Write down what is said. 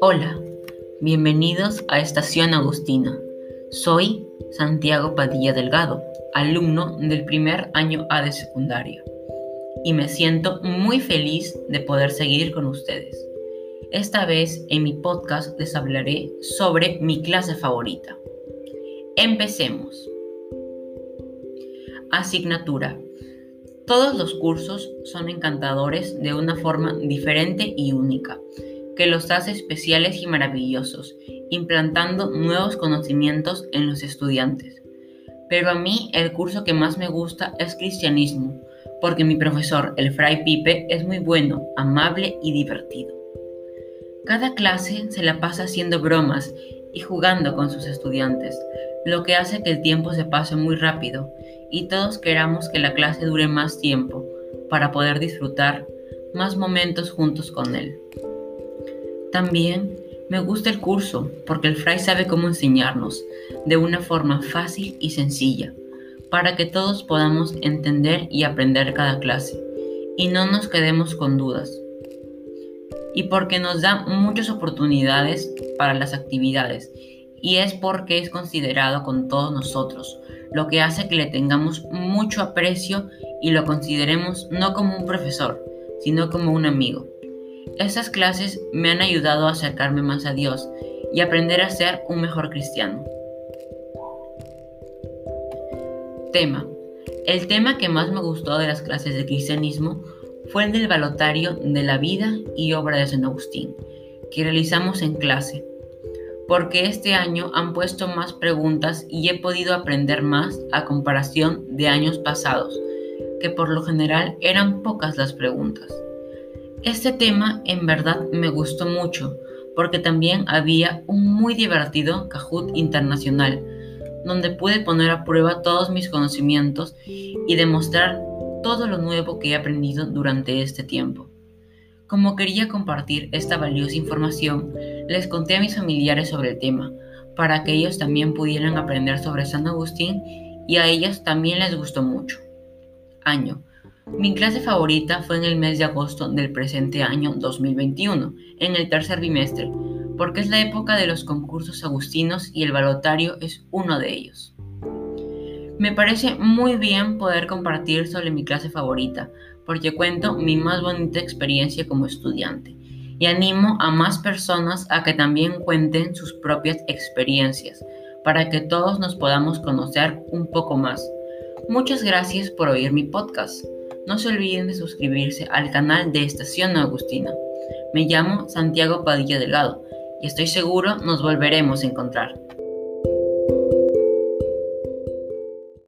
Hola, bienvenidos a Estación Agustina. Soy Santiago Padilla Delgado, alumno del primer año A de secundaria, y me siento muy feliz de poder seguir con ustedes. Esta vez en mi podcast les hablaré sobre mi clase favorita. Empecemos. Asignatura. Todos los cursos son encantadores de una forma diferente y única que los hace especiales y maravillosos, implantando nuevos conocimientos en los estudiantes. Pero a mí el curso que más me gusta es cristianismo, porque mi profesor, el Fray Pipe, es muy bueno, amable y divertido. Cada clase se la pasa haciendo bromas y jugando con sus estudiantes, lo que hace que el tiempo se pase muy rápido y todos queramos que la clase dure más tiempo para poder disfrutar más momentos juntos con él. También me gusta el curso porque el fray sabe cómo enseñarnos de una forma fácil y sencilla para que todos podamos entender y aprender cada clase y no nos quedemos con dudas. Y porque nos da muchas oportunidades para las actividades y es porque es considerado con todos nosotros, lo que hace que le tengamos mucho aprecio y lo consideremos no como un profesor, sino como un amigo. Estas clases me han ayudado a acercarme más a Dios y aprender a ser un mejor cristiano. Tema. El tema que más me gustó de las clases de cristianismo fue el del balotario de la vida y obra de San Agustín, que realizamos en clase, porque este año han puesto más preguntas y he podido aprender más a comparación de años pasados, que por lo general eran pocas las preguntas. Este tema en verdad me gustó mucho porque también había un muy divertido Kahoot internacional donde pude poner a prueba todos mis conocimientos y demostrar todo lo nuevo que he aprendido durante este tiempo. Como quería compartir esta valiosa información, les conté a mis familiares sobre el tema, para que ellos también pudieran aprender sobre San Agustín y a ellos también les gustó mucho. Año mi clase favorita fue en el mes de agosto del presente año 2021, en el tercer bimestre, porque es la época de los concursos agustinos y el balotario es uno de ellos. Me parece muy bien poder compartir sobre mi clase favorita, porque cuento mi más bonita experiencia como estudiante y animo a más personas a que también cuenten sus propias experiencias, para que todos nos podamos conocer un poco más. Muchas gracias por oír mi podcast. No se olviden de suscribirse al canal de Estación Agustina. Me llamo Santiago Padilla Delgado y estoy seguro nos volveremos a encontrar.